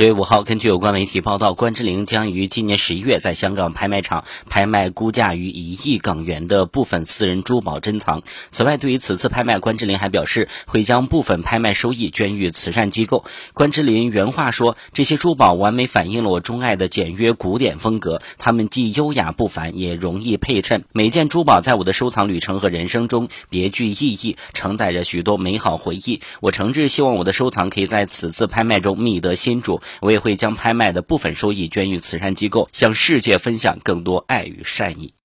十月五号，根据有关媒体报道，关之琳将于今年十一月在香港拍卖场拍卖估价于一亿港元的部分私人珠宝珍藏。此外，对于此次拍卖，关之琳还表示会将部分拍卖收益捐予慈善机构。关之琳原话说：“这些珠宝完美反映了我钟爱的简约古典风格，它们既优雅不凡，也容易配衬。每件珠宝在我的收藏旅程和人生中别具意义，承载着许多美好回忆。我诚挚希望我的收藏可以在此次拍卖中觅得新主。”我也会将拍卖的部分收益捐予慈善机构，向世界分享更多爱与善意。